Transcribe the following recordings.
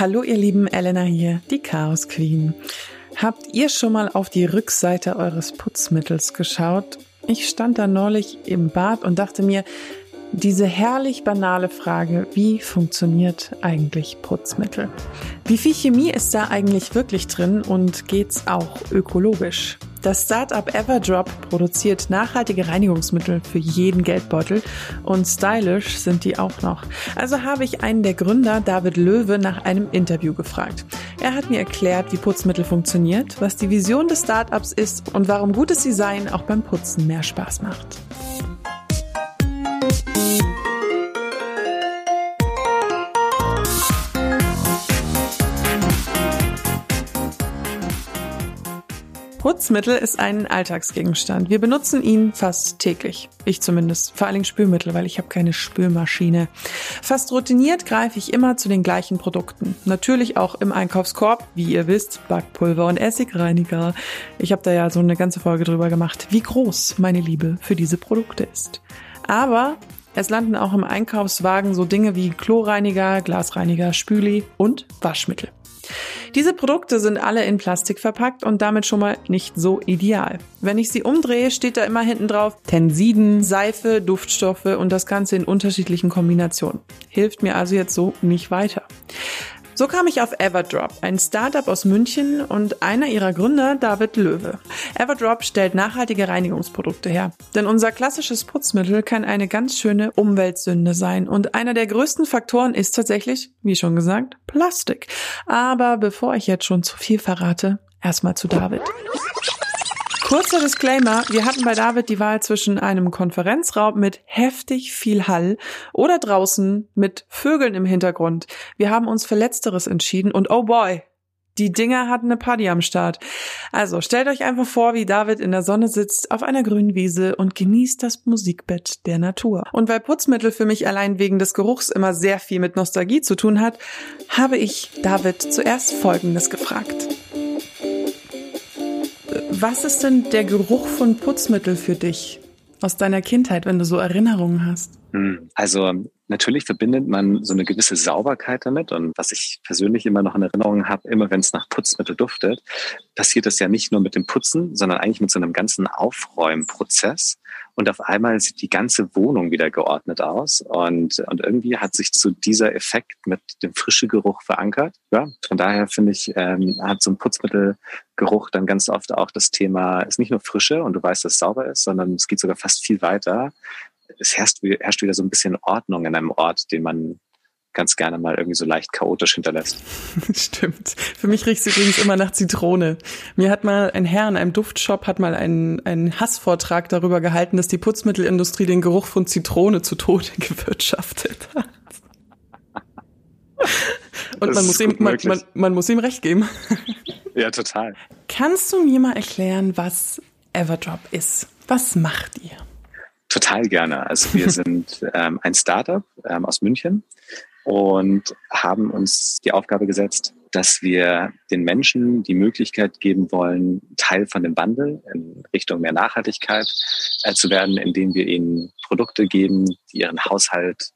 Hallo ihr lieben Elena hier, die Chaos Queen. Habt ihr schon mal auf die Rückseite eures Putzmittels geschaut? Ich stand da neulich im Bad und dachte mir, diese herrlich banale Frage, wie funktioniert eigentlich Putzmittel? Wie viel Chemie ist da eigentlich wirklich drin und geht's auch ökologisch? Das Startup Everdrop produziert nachhaltige Reinigungsmittel für jeden Geldbeutel und stylish sind die auch noch. Also habe ich einen der Gründer, David Löwe, nach einem Interview gefragt. Er hat mir erklärt, wie Putzmittel funktioniert, was die Vision des Startups ist und warum gutes Design auch beim Putzen mehr Spaß macht. Putzmittel ist ein Alltagsgegenstand. Wir benutzen ihn fast täglich. Ich zumindest. Vor allem Spülmittel, weil ich habe keine Spülmaschine. Fast routiniert greife ich immer zu den gleichen Produkten. Natürlich auch im Einkaufskorb, wie ihr wisst, Backpulver und Essigreiniger. Ich habe da ja so eine ganze Folge drüber gemacht, wie groß meine Liebe für diese Produkte ist. Aber es landen auch im Einkaufswagen so Dinge wie Chlorreiniger, Glasreiniger, Spüli und Waschmittel. Diese Produkte sind alle in Plastik verpackt und damit schon mal nicht so ideal. Wenn ich sie umdrehe, steht da immer hinten drauf Tensiden, Seife, Duftstoffe und das Ganze in unterschiedlichen Kombinationen. Hilft mir also jetzt so nicht weiter. So kam ich auf Everdrop, ein Startup aus München und einer ihrer Gründer, David Löwe. Everdrop stellt nachhaltige Reinigungsprodukte her. Denn unser klassisches Putzmittel kann eine ganz schöne Umweltsünde sein. Und einer der größten Faktoren ist tatsächlich, wie schon gesagt, Plastik. Aber bevor ich jetzt schon zu viel verrate, erstmal zu David. Kurzer Disclaimer, wir hatten bei David die Wahl zwischen einem Konferenzraum mit heftig viel Hall oder draußen mit Vögeln im Hintergrund. Wir haben uns für letzteres entschieden und oh boy, die Dinger hatten eine Party am Start. Also stellt euch einfach vor, wie David in der Sonne sitzt auf einer grünen Wiese und genießt das Musikbett der Natur. Und weil Putzmittel für mich allein wegen des Geruchs immer sehr viel mit Nostalgie zu tun hat, habe ich David zuerst Folgendes gefragt. Was ist denn der Geruch von Putzmittel für dich aus deiner Kindheit, wenn du so Erinnerungen hast? Hm, also natürlich verbindet man so eine gewisse Sauberkeit damit. Und was ich persönlich immer noch in Erinnerung habe, immer wenn es nach Putzmittel duftet, passiert das ja nicht nur mit dem Putzen, sondern eigentlich mit so einem ganzen Aufräumprozess und auf einmal sieht die ganze Wohnung wieder geordnet aus und, und irgendwie hat sich so dieser Effekt mit dem frischen Geruch verankert. Ja, von daher finde ich, ähm, hat so ein Putzmittelgeruch dann ganz oft auch das Thema, ist nicht nur Frische und du weißt, dass es sauber ist, sondern es geht sogar fast viel weiter. Es herrscht, herrscht wieder so ein bisschen Ordnung in einem Ort, den man ganz gerne mal irgendwie so leicht chaotisch hinterlässt. Stimmt. Für mich riecht es übrigens immer nach Zitrone. Mir hat mal ein Herr in einem Duftshop hat mal einen, einen Hassvortrag darüber gehalten, dass die Putzmittelindustrie den Geruch von Zitrone zu Tode gewirtschaftet hat. Und man muss, ihm, man, man, man muss ihm recht geben. Ja, total. Kannst du mir mal erklären, was Everdrop ist? Was macht ihr? Total gerne. Also wir sind ähm, ein Startup ähm, aus München und haben uns die Aufgabe gesetzt, dass wir den Menschen die Möglichkeit geben wollen, Teil von dem Wandel in Richtung mehr Nachhaltigkeit äh, zu werden, indem wir ihnen Produkte geben, die ihren Haushalt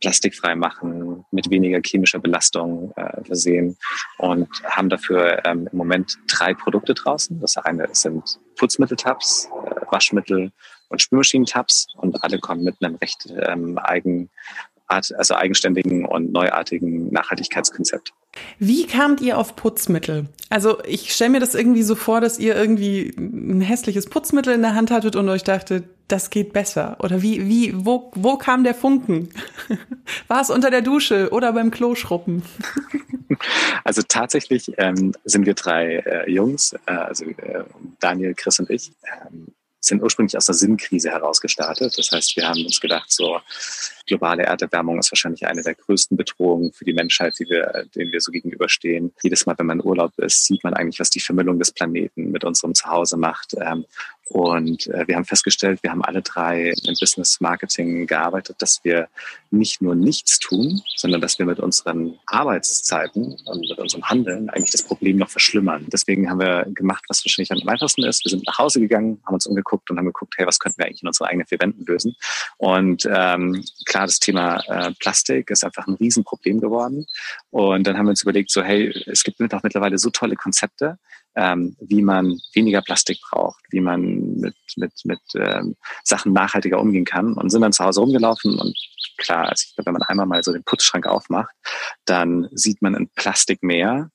plastikfrei machen, mit weniger chemischer Belastung äh, versehen und haben dafür ähm, im Moment drei Produkte draußen. Das eine sind Putzmitteltabs, äh, Waschmittel und Spülmaschinentabs und alle kommen mit einem recht ähm, eigen Art, also eigenständigen und neuartigen Nachhaltigkeitskonzept. Wie kamt ihr auf Putzmittel? Also ich stelle mir das irgendwie so vor, dass ihr irgendwie ein hässliches Putzmittel in der Hand hattet und euch dachtet, das geht besser. Oder wie, wie, wo, wo kam der Funken? War es unter der Dusche oder beim Kloschruppen? Also tatsächlich ähm, sind wir drei äh, Jungs, äh, also äh, Daniel, Chris und ich, ähm, sind ursprünglich aus der Sinnkrise heraus gestartet. Das heißt, wir haben uns gedacht, so globale Erderwärmung ist wahrscheinlich eine der größten Bedrohungen für die Menschheit, die wir, denen wir so gegenüberstehen. Jedes Mal, wenn man in Urlaub ist, sieht man eigentlich, was die Vermüllung des Planeten mit unserem Zuhause macht. Und äh, wir haben festgestellt, wir haben alle drei im Business Marketing gearbeitet, dass wir nicht nur nichts tun, sondern dass wir mit unseren Arbeitszeiten und mit unserem Handeln eigentlich das Problem noch verschlimmern. Deswegen haben wir gemacht, was wahrscheinlich am einfachsten ist. Wir sind nach Hause gegangen, haben uns umgeguckt und haben geguckt, hey, was könnten wir eigentlich in unsere eigenen vier Wänden lösen? Und ähm, klar, das Thema äh, Plastik ist einfach ein Riesenproblem geworden. Und dann haben wir uns überlegt, so hey, es gibt auch mittlerweile so tolle Konzepte, ähm, wie man weniger Plastik braucht, wie man mit, mit, mit ähm, Sachen nachhaltiger umgehen kann und sind dann zu Hause rumgelaufen und klar, also ich glaube, wenn man einmal mal so den Putzschrank aufmacht, dann sieht man ein Plastikmeer.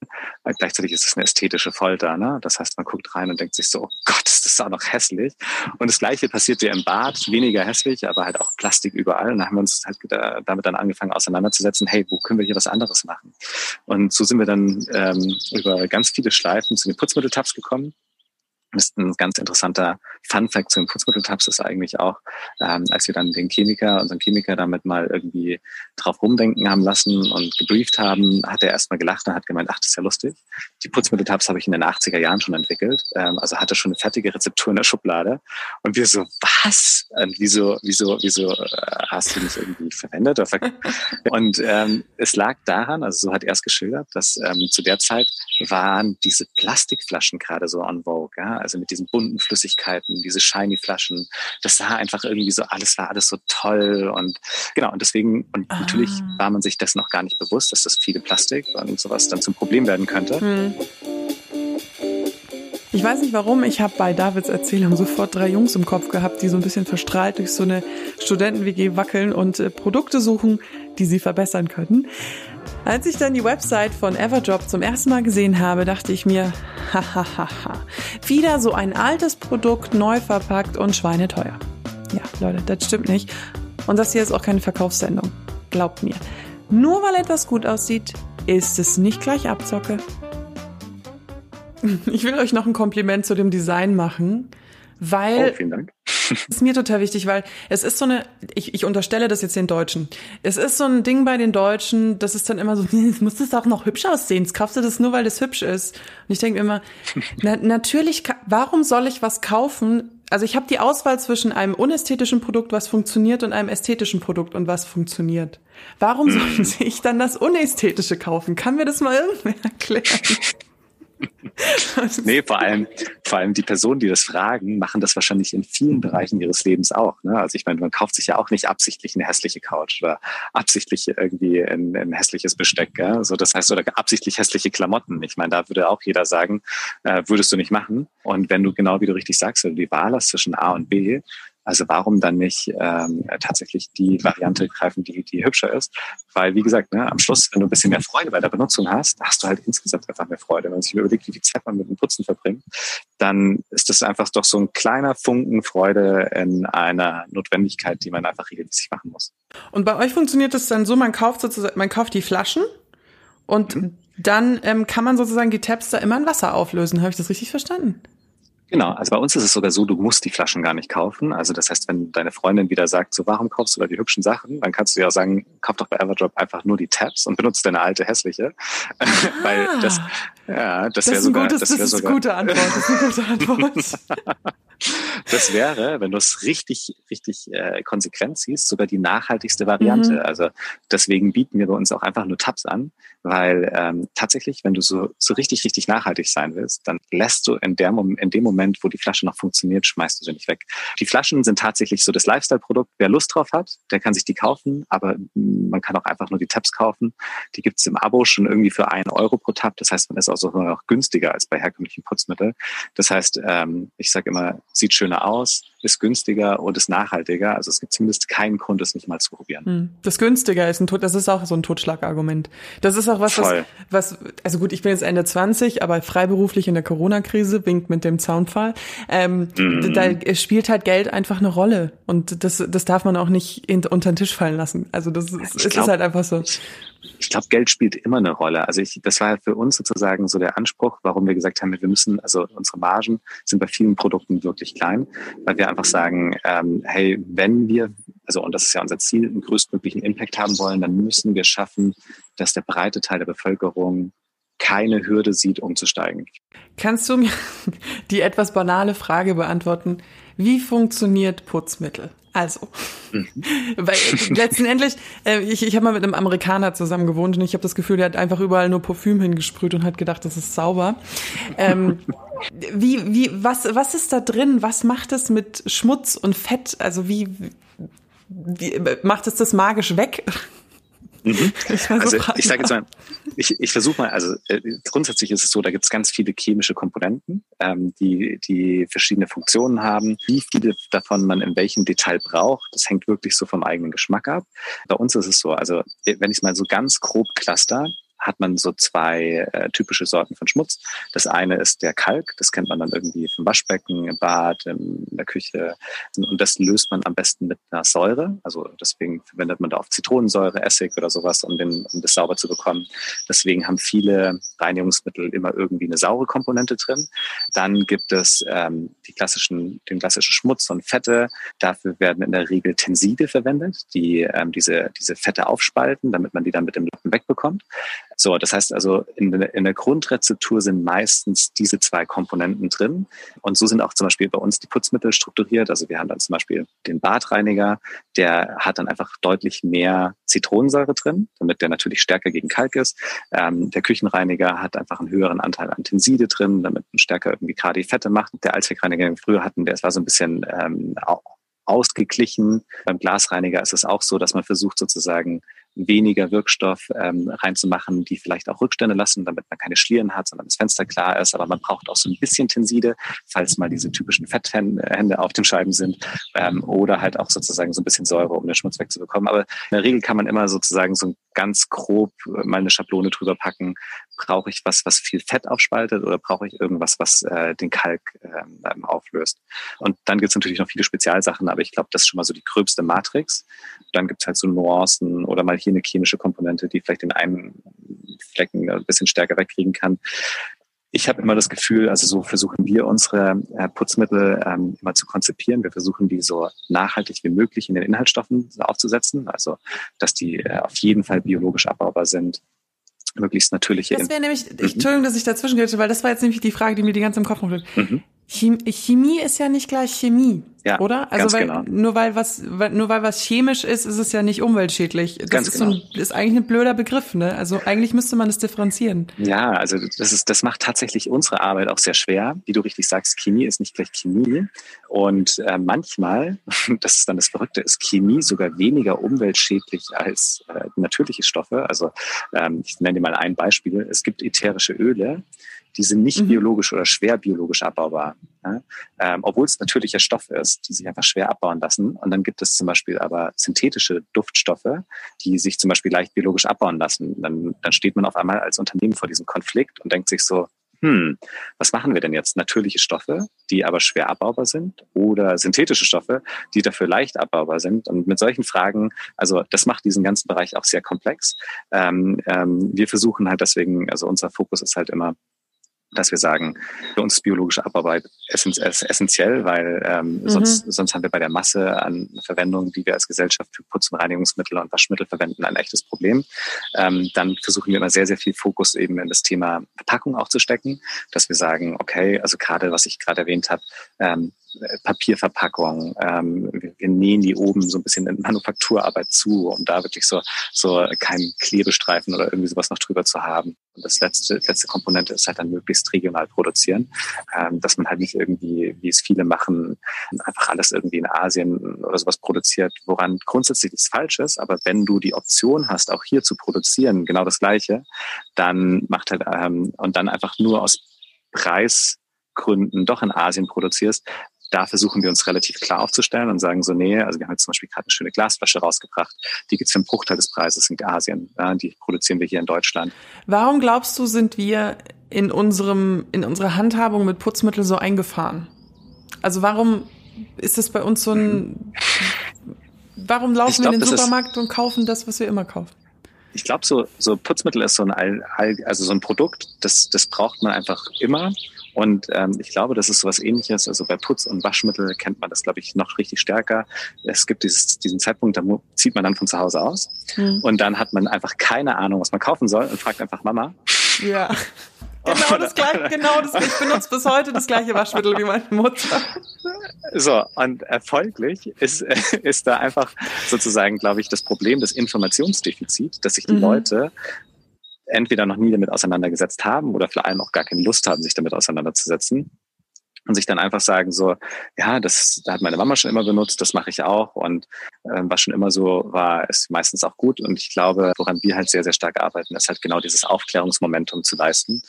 Gleichzeitig ist es eine ästhetische Folter. Ne? Das heißt, man guckt rein und denkt sich so, oh Gott, ist das auch noch hässlich. Und das Gleiche passiert ja im Bad, weniger hässlich, aber halt auch Plastik überall. Und dann haben wir uns halt damit dann angefangen auseinanderzusetzen, hey, wo können wir hier was anderes machen? Und so sind wir dann ähm, über ganz viele Schleifen zu den Putzmitteltabs gekommen ist ein ganz interessanter Fun-Fact zu den Putzmitteltabs ist eigentlich auch, ähm, als wir dann den Chemiker, unseren Chemiker damit mal irgendwie drauf rumdenken haben lassen und gebrieft haben, hat er erstmal gelacht und hat gemeint, ach, das ist ja lustig. Die Putzmitteltabs habe ich in den 80er Jahren schon entwickelt, ähm, also hatte schon eine fertige Rezeptur in der Schublade. Und wir so, was? Und wieso, wieso, wieso äh, hast du nicht irgendwie verwendet? und ähm, es lag daran, also so hat er es geschildert, dass ähm, zu der Zeit waren diese Plastikflaschen gerade so on vogue, ja? also mit diesen bunten Flüssigkeiten, diese shiny Flaschen. Das sah einfach irgendwie so, alles war alles so toll und genau, und deswegen, und ah. natürlich war man sich das noch gar nicht bewusst, dass das viele Plastik und sowas dann zum Problem werden könnte. Hm. Ich weiß nicht warum, ich habe bei Davids Erzählung sofort drei Jungs im Kopf gehabt, die so ein bisschen verstrahlt durch so eine Studenten-WG wackeln und äh, Produkte suchen, die sie verbessern könnten. Als ich dann die Website von Everdrop zum ersten Mal gesehen habe, dachte ich mir, hahaha, wieder so ein altes Produkt neu verpackt und schweineteuer. Ja, Leute, das stimmt nicht. Und das hier ist auch keine Verkaufssendung. Glaubt mir. Nur weil etwas gut aussieht, ist es nicht gleich Abzocke. Ich will euch noch ein Kompliment zu dem Design machen, weil. Oh, Dank. ist mir total wichtig, weil es ist so eine, ich, ich unterstelle das jetzt den Deutschen. Es ist so ein Ding bei den Deutschen, das ist dann immer so, es muss das auch noch hübsch aussehen. Jetzt kaufst du das nur, weil das hübsch ist. Und ich denke immer, na, natürlich, warum soll ich was kaufen? Also ich habe die Auswahl zwischen einem unästhetischen Produkt, was funktioniert, und einem ästhetischen Produkt und was funktioniert. Warum sollte ich dann das Unästhetische kaufen? Kann mir das mal irgendwer erklären? Nee, vor allem, vor allem die Personen, die das fragen, machen das wahrscheinlich in vielen Bereichen ihres Lebens auch. Ne? Also ich meine, man kauft sich ja auch nicht absichtlich eine hässliche Couch oder absichtlich irgendwie ein, ein hässliches Besteck. Gell? Also das heißt, oder absichtlich hässliche Klamotten. Ich meine, da würde auch jeder sagen, äh, würdest du nicht machen. Und wenn du genau wie du richtig sagst, wenn du die Wahl hast zwischen A und B, also warum dann nicht ähm, tatsächlich die Variante greifen, die, die hübscher ist? Weil, wie gesagt, ne, am Schluss, wenn du ein bisschen mehr Freude bei der Benutzung hast, hast du halt insgesamt einfach mehr Freude. Wenn man sich überlegt, wie viel Zeit man mit dem Putzen verbringt, dann ist das einfach doch so ein kleiner Funken Freude in einer Notwendigkeit, die man einfach regelmäßig machen muss. Und bei euch funktioniert es dann so, man kauft sozusagen, man kauft die Flaschen und mhm. dann ähm, kann man sozusagen die Tabs da immer in Wasser auflösen. Habe ich das richtig verstanden? Genau, also bei uns ist es sogar so, du musst die Flaschen gar nicht kaufen. Also das heißt, wenn deine Freundin wieder sagt, so warum kaufst du da die hübschen Sachen, dann kannst du ja sagen, kauf doch bei Everdrop einfach nur die Tabs und benutzt deine alte hässliche. Ah, Weil das, ja, das, das wäre sogar, gutes, das, das ist sogar, gute Antwort. Das ist eine gute Antwort. das wäre, wenn du es richtig, richtig äh, konsequent siehst, sogar die nachhaltigste Variante. Mhm. Also deswegen bieten wir bei uns auch einfach nur Tabs an, weil ähm, tatsächlich, wenn du so, so richtig, richtig nachhaltig sein willst, dann lässt du in, der, in dem Moment, wo die Flasche noch funktioniert, schmeißt du sie nicht weg. Die Flaschen sind tatsächlich so das Lifestyle-Produkt. Wer Lust drauf hat, der kann sich die kaufen, aber man kann auch einfach nur die Tabs kaufen. Die gibt's im Abo schon irgendwie für einen Euro pro Tab. Das heißt, man ist auch sogar noch günstiger als bei herkömmlichen Putzmitteln. Das heißt, ähm, ich sage immer, sieht schöner aus, ist günstiger und ist nachhaltiger. Also es gibt zumindest keinen Grund, es nicht mal zu probieren. Hm. Das günstiger ist ein Tod, das ist auch so ein Totschlagargument. Das ist auch was, was, was, also gut, ich bin jetzt Ende 20, aber freiberuflich in der Corona-Krise, winkt mit dem Zaunpfahl. Ähm, mhm. Da spielt halt Geld einfach eine Rolle und das, das darf man auch nicht in, unter den Tisch fallen lassen. Also das ist, glaub, ist halt einfach so. Ich glaube, Geld spielt immer eine Rolle. Also ich, das war für uns sozusagen so der Anspruch, warum wir gesagt haben, wir müssen, also unsere Margen sind bei vielen Produkten wirklich klein, weil wir einfach sagen, ähm, hey, wenn wir, also und das ist ja unser Ziel, einen größtmöglichen Impact haben wollen, dann müssen wir schaffen, dass der breite Teil der Bevölkerung keine Hürde sieht, umzusteigen. Kannst du mir die etwas banale Frage beantworten? Wie funktioniert Putzmittel? Also, mhm. weil letzten Endlich, äh, ich, ich habe mal mit einem Amerikaner zusammen gewohnt und ich habe das Gefühl, der hat einfach überall nur Parfüm hingesprüht und hat gedacht, das ist sauber. Ähm, wie, wie, was, was ist da drin? Was macht es mit Schmutz und Fett? Also wie, wie macht es das magisch weg? Mhm. Ich also ich sage jetzt mal, ich, ich versuche mal, also äh, grundsätzlich ist es so, da gibt es ganz viele chemische Komponenten, ähm, die, die verschiedene Funktionen haben. Wie viele davon man in welchem Detail braucht, das hängt wirklich so vom eigenen Geschmack ab. Bei uns ist es so, also wenn ich es mal so ganz grob cluster, hat man so zwei äh, typische Sorten von Schmutz. Das eine ist der Kalk, das kennt man dann irgendwie vom Waschbecken, im Bad, in der Küche. Und das löst man am besten mit einer Säure. Also deswegen verwendet man da auf Zitronensäure, Essig oder sowas, um, den, um das sauber zu bekommen. Deswegen haben viele Reinigungsmittel immer irgendwie eine saure Komponente drin. Dann gibt es ähm, die klassischen, den klassischen Schmutz und Fette. Dafür werden in der Regel Tenside verwendet, die ähm, diese, diese Fette aufspalten, damit man die dann mit dem Lappen wegbekommt. So, das heißt also, in, in der Grundrezeptur sind meistens diese zwei Komponenten drin. Und so sind auch zum Beispiel bei uns die Putzmittel strukturiert. Also wir haben dann zum Beispiel den Badreiniger, der hat dann einfach deutlich mehr Zitronensäure drin, damit der natürlich stärker gegen Kalk ist. Ähm, der Küchenreiniger hat einfach einen höheren Anteil an Tenside drin, damit man stärker irgendwie gerade die Fette macht. Der Allzweckreiniger, den wir früher hatten, der war so ein bisschen ähm, ausgeglichen. Beim Glasreiniger ist es auch so, dass man versucht sozusagen weniger Wirkstoff ähm, reinzumachen, die vielleicht auch Rückstände lassen, damit man keine Schlieren hat, sondern das Fenster klar ist. Aber man braucht auch so ein bisschen Tenside, falls mal diese typischen Fetthände auf den Scheiben sind ähm, oder halt auch sozusagen so ein bisschen Säure, um den Schmutz wegzubekommen. Aber in der Regel kann man immer sozusagen so ganz grob mal eine Schablone drüber packen. Brauche ich was, was viel Fett aufspaltet oder brauche ich irgendwas, was äh, den Kalk ähm, auflöst? Und dann gibt es natürlich noch viele Spezialsachen, aber ich glaube, das ist schon mal so die gröbste Matrix. Dann gibt es halt so Nuancen oder mal hier eine chemische Komponente, die vielleicht den einen Flecken ein bisschen stärker wegkriegen kann. Ich habe immer das Gefühl, also so versuchen wir unsere äh, Putzmittel ähm, immer zu konzipieren. Wir versuchen die so nachhaltig wie möglich in den Inhaltsstoffen aufzusetzen, also dass die äh, auf jeden Fall biologisch abbaubar sind, möglichst natürliche. Das wäre nämlich, mhm. Entschuldigung, dass ich dazwischen gehe, weil das war jetzt nämlich die Frage, die mir die ganze im Kopf rumfliegt. Mhm. Chemie ist ja nicht gleich Chemie, ja, oder? Also weil genau. nur weil was weil, nur weil was chemisch ist, ist es ja nicht umweltschädlich. Das ganz ist genau. so ein, ist eigentlich ein blöder Begriff, ne? Also eigentlich müsste man es differenzieren. Ja, also das ist das macht tatsächlich unsere Arbeit auch sehr schwer. Wie du richtig sagst, Chemie ist nicht gleich Chemie und äh, manchmal, das ist dann das Verrückte, ist Chemie sogar weniger umweltschädlich als äh, natürliche Stoffe. Also ähm, ich nenne dir mal ein Beispiel. Es gibt ätherische Öle, die sind nicht mhm. biologisch oder schwer biologisch abbaubar. Ja? Ähm, Obwohl es natürlicher Stoff ist, die sich einfach schwer abbauen lassen. Und dann gibt es zum Beispiel aber synthetische Duftstoffe, die sich zum Beispiel leicht biologisch abbauen lassen. Dann, dann steht man auf einmal als Unternehmen vor diesem Konflikt und denkt sich so, hm, was machen wir denn jetzt? Natürliche Stoffe, die aber schwer abbaubar sind oder synthetische Stoffe, die dafür leicht abbaubar sind? Und mit solchen Fragen, also das macht diesen ganzen Bereich auch sehr komplex. Ähm, ähm, wir versuchen halt deswegen, also unser Fokus ist halt immer, dass wir sagen, für uns ist biologische Abbauarbeit essentiell, weil ähm, mhm. sonst, sonst haben wir bei der Masse an Verwendung, die wir als Gesellschaft für Putz- und Reinigungsmittel und Waschmittel verwenden, ein echtes Problem. Ähm, dann versuchen wir immer sehr, sehr viel Fokus eben in das Thema Verpackung auch zu stecken, dass wir sagen, okay, also gerade was ich gerade erwähnt habe, ähm, Papierverpackung. Ähm, wir, wir, nähen die oben so ein bisschen in Manufakturarbeit zu, um da wirklich so, so keinen Klebestreifen oder irgendwie sowas noch drüber zu haben. Und das letzte, letzte Komponente ist halt dann möglichst regional produzieren, ähm, dass man halt nicht irgendwie, wie es viele machen, einfach alles irgendwie in Asien oder sowas produziert, woran grundsätzlich nichts falsch ist. Aber wenn du die Option hast, auch hier zu produzieren, genau das Gleiche, dann macht halt, ähm, und dann einfach nur aus Preisgründen doch in Asien produzierst, da versuchen wir uns relativ klar aufzustellen und sagen so, nee, also wir haben jetzt zum Beispiel gerade eine schöne Glasflasche rausgebracht, die gibt's für einen Bruchteil des Preises in Asien, ja, die produzieren wir hier in Deutschland. Warum glaubst du, sind wir in unserem, in unserer Handhabung mit Putzmitteln so eingefahren? Also warum ist das bei uns so ein, warum laufen glaub, wir in den Supermarkt und kaufen das, was wir immer kaufen? Ich glaube, so, so Putzmittel ist so ein, also so ein Produkt, das, das braucht man einfach immer und ähm, ich glaube, das ist so was ähnliches. Also bei Putz- und Waschmittel kennt man das, glaube ich, noch richtig stärker. Es gibt dieses, diesen Zeitpunkt, da zieht man dann von zu Hause aus. Mhm. Und dann hat man einfach keine Ahnung, was man kaufen soll und fragt einfach Mama. Ja. Genau das gleiche, genau das. Ich benutze bis heute das gleiche Waschmittel wie meine Mutter. So, und erfolglich ist, ist da einfach sozusagen, glaube ich, das Problem des Informationsdefizits, dass sich die mhm. Leute entweder noch nie damit auseinandergesetzt haben oder vor allem auch gar keine Lust haben, sich damit auseinanderzusetzen. Und sich dann einfach sagen so, ja, das da hat meine Mama schon immer benutzt, das mache ich auch. Und äh, was schon immer so war, ist meistens auch gut. Und ich glaube, woran wir halt sehr, sehr stark arbeiten, ist halt genau dieses Aufklärungsmomentum zu leisten.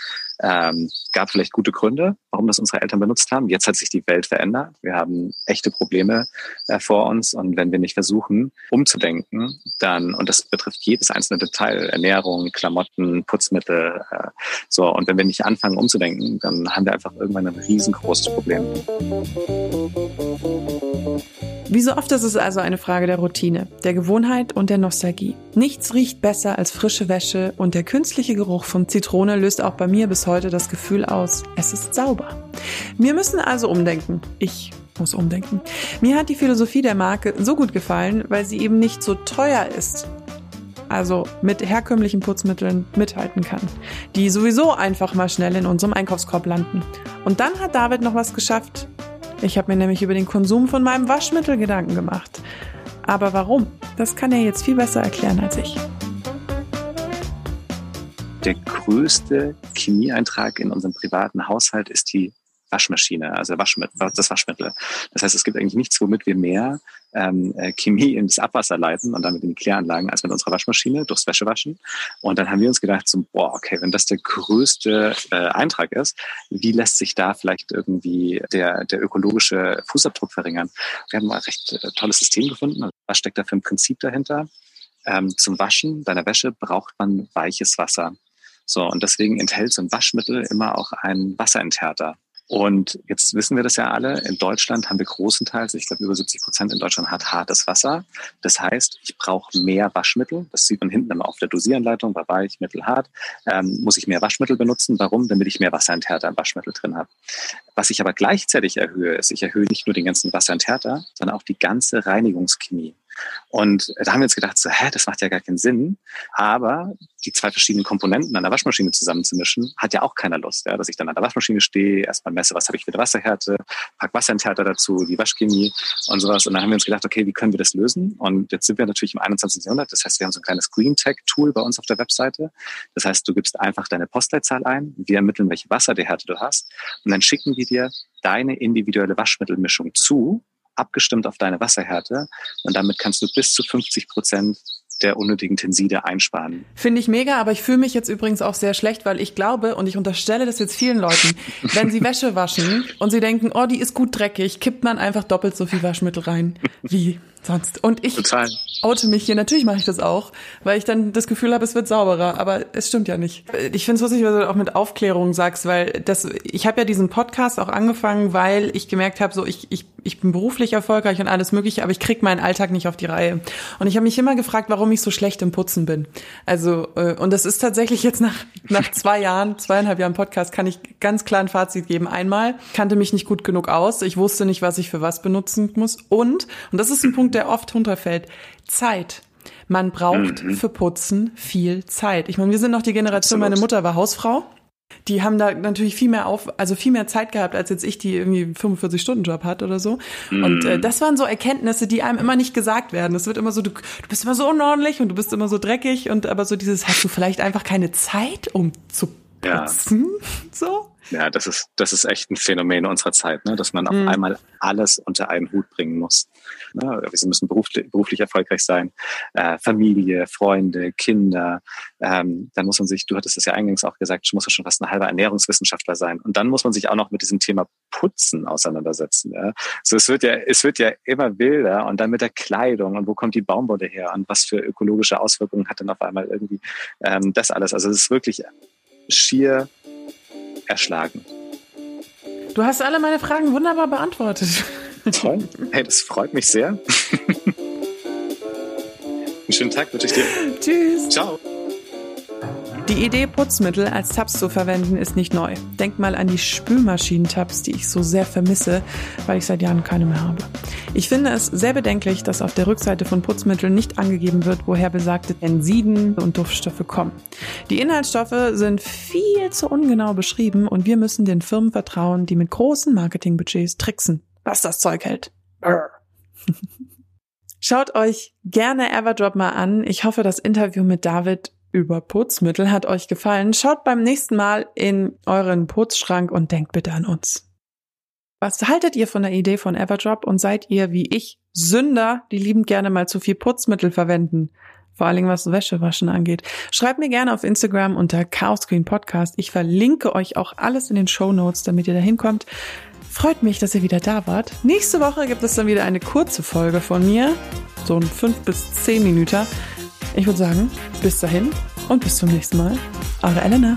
Ähm, gab vielleicht gute Gründe, warum das unsere Eltern benutzt haben. Jetzt hat sich die Welt verändert. Wir haben echte Probleme äh, vor uns und wenn wir nicht versuchen, umzudenken, dann, und das betrifft jedes einzelne Detail, Ernährung, Klamotten, Putzmittel, äh, so, und wenn wir nicht anfangen umzudenken, dann haben wir einfach irgendwann ein riesengroßes Problem. Wie so oft ist es also eine Frage der Routine, der Gewohnheit und der Nostalgie. Nichts riecht besser als frische Wäsche und der künstliche Geruch von Zitrone löst auch bei mir bis heute das Gefühl aus, es ist sauber. Wir müssen also umdenken. Ich muss umdenken. Mir hat die Philosophie der Marke so gut gefallen, weil sie eben nicht so teuer ist also mit herkömmlichen Putzmitteln mithalten kann, die sowieso einfach mal schnell in unserem Einkaufskorb landen. Und dann hat David noch was geschafft. Ich habe mir nämlich über den Konsum von meinem Waschmittel Gedanken gemacht. Aber warum? Das kann er jetzt viel besser erklären als ich. Der größte Chemieeintrag in unserem privaten Haushalt ist die Waschmaschine, also Waschmittel, das Waschmittel. Das heißt, es gibt eigentlich nichts, womit wir mehr ähm, äh, Chemie ins Abwasser leiten und damit in die Kläranlagen als mit unserer Waschmaschine durchs Wäschewaschen. Und dann haben wir uns gedacht, so, boah, okay, wenn das der größte äh, Eintrag ist, wie lässt sich da vielleicht irgendwie der, der ökologische Fußabdruck verringern? Wir haben ein recht äh, tolles System gefunden. Was steckt da für ein Prinzip dahinter? Ähm, zum Waschen deiner Wäsche braucht man weiches Wasser. So, und deswegen enthält so ein Waschmittel immer auch einen Wasserenthärter. Und jetzt wissen wir das ja alle. In Deutschland haben wir großenteils, ich glaube über 70 Prozent in Deutschland hat hartes Wasser. Das heißt, ich brauche mehr Waschmittel. Das sieht man hinten immer auf der Dosieranleitung, bei weich, mittel, hart. Ähm, muss ich mehr Waschmittel benutzen. Warum? Damit ich mehr Wasserenthärter im Waschmittel drin habe. Was ich aber gleichzeitig erhöhe, ist, ich erhöhe nicht nur den ganzen Wasserenthärter, sondern auch die ganze Reinigungschemie. Und da haben wir uns gedacht, so, hä, das macht ja gar keinen Sinn. Aber die zwei verschiedenen Komponenten an der Waschmaschine zusammenzumischen, hat ja auch keiner Lust. Ja? Dass ich dann an der Waschmaschine stehe, erstmal messe, was habe ich für eine Wasserhärte, pack Wasserenthärter dazu, die Waschchemie und sowas. Und dann haben wir uns gedacht, okay, wie können wir das lösen? Und jetzt sind wir natürlich im 21. Jahrhundert. Das heißt, wir haben so ein kleines Green Tech Tool bei uns auf der Webseite. Das heißt, du gibst einfach deine Postleitzahl ein. Wir ermitteln, welche Wasserhärte du hast. Und dann schicken die dir deine individuelle Waschmittelmischung zu abgestimmt auf deine Wasserhärte und damit kannst du bis zu 50 Prozent der unnötigen Tenside einsparen. Finde ich mega, aber ich fühle mich jetzt übrigens auch sehr schlecht, weil ich glaube und ich unterstelle das jetzt vielen Leuten, wenn sie Wäsche waschen und sie denken, oh, die ist gut dreckig, kippt man einfach doppelt so viel Waschmittel rein wie sonst. Und ich Total. oute mich hier, natürlich mache ich das auch, weil ich dann das Gefühl habe, es wird sauberer, aber es stimmt ja nicht. Ich finde es lustig, was du auch mit Aufklärung sagst, weil das, ich habe ja diesen Podcast auch angefangen, weil ich gemerkt habe, so ich, ich, ich bin beruflich erfolgreich und alles mögliche, aber ich krieg meinen Alltag nicht auf die Reihe. Und ich habe mich immer gefragt, warum ich so schlecht im Putzen bin. Also, äh, und das ist tatsächlich jetzt nach, nach zwei Jahren, zweieinhalb Jahren Podcast, kann ich ganz klar ein Fazit geben. Einmal kannte mich nicht gut genug aus, ich wusste nicht, was ich für was benutzen muss. Und, und das ist ein Punkt, der oft runterfällt. Zeit. Man braucht mhm. für Putzen viel Zeit. Ich meine, wir sind noch die Generation, Absolut. meine Mutter war Hausfrau. Die haben da natürlich viel mehr auf, also viel mehr Zeit gehabt, als jetzt ich, die irgendwie 45-Stunden-Job hat oder so. Mm. Und äh, das waren so Erkenntnisse, die einem immer nicht gesagt werden. Es wird immer so, du, du bist immer so unordentlich und du bist immer so dreckig und aber so dieses, hast du vielleicht einfach keine Zeit, um zu putzen? Ja. So? Ja, das ist, das ist echt ein Phänomen unserer Zeit, ne? dass man auf mhm. einmal alles unter einen Hut bringen muss. Ne? Wir müssen beruflich, beruflich erfolgreich sein, äh, Familie, Freunde, Kinder. Ähm, dann muss man sich, du hattest es ja eingangs auch gesagt, muss man schon fast ein halber Ernährungswissenschaftler sein. Und dann muss man sich auch noch mit diesem Thema Putzen auseinandersetzen. Ja? So, es wird ja, es wird ja immer wilder und dann mit der Kleidung und wo kommt die Baumwolle her und was für ökologische Auswirkungen hat dann auf einmal irgendwie ähm, das alles. Also es ist wirklich schier erschlagen. Du hast alle meine Fragen wunderbar beantwortet. Toll. Hey, das freut mich sehr. Einen schönen Tag wünsche ich dir. Tschüss. Ciao. Die Idee, Putzmittel als Tabs zu verwenden, ist nicht neu. Denk mal an die Spülmaschinentabs, die ich so sehr vermisse, weil ich seit Jahren keine mehr habe. Ich finde es sehr bedenklich, dass auf der Rückseite von Putzmitteln nicht angegeben wird, woher besagte Tensiden und Duftstoffe kommen. Die Inhaltsstoffe sind viel zu ungenau beschrieben und wir müssen den Firmen vertrauen, die mit großen Marketingbudgets tricksen, was das Zeug hält. Schaut euch gerne Everdrop mal an. Ich hoffe, das Interview mit David über Putzmittel hat euch gefallen. Schaut beim nächsten Mal in euren Putzschrank und denkt bitte an uns. Was haltet ihr von der Idee von Everdrop und seid ihr wie ich Sünder, die liebend gerne mal zu viel Putzmittel verwenden? Vor allen Dingen was Wäschewaschen angeht. Schreibt mir gerne auf Instagram unter Chaos Queen Podcast. Ich verlinke euch auch alles in den Show Notes, damit ihr da hinkommt. Freut mich, dass ihr wieder da wart. Nächste Woche gibt es dann wieder eine kurze Folge von mir. So ein 5 bis 10 Minuten. Ich würde sagen, bis dahin und bis zum nächsten Mal. Eure Elena.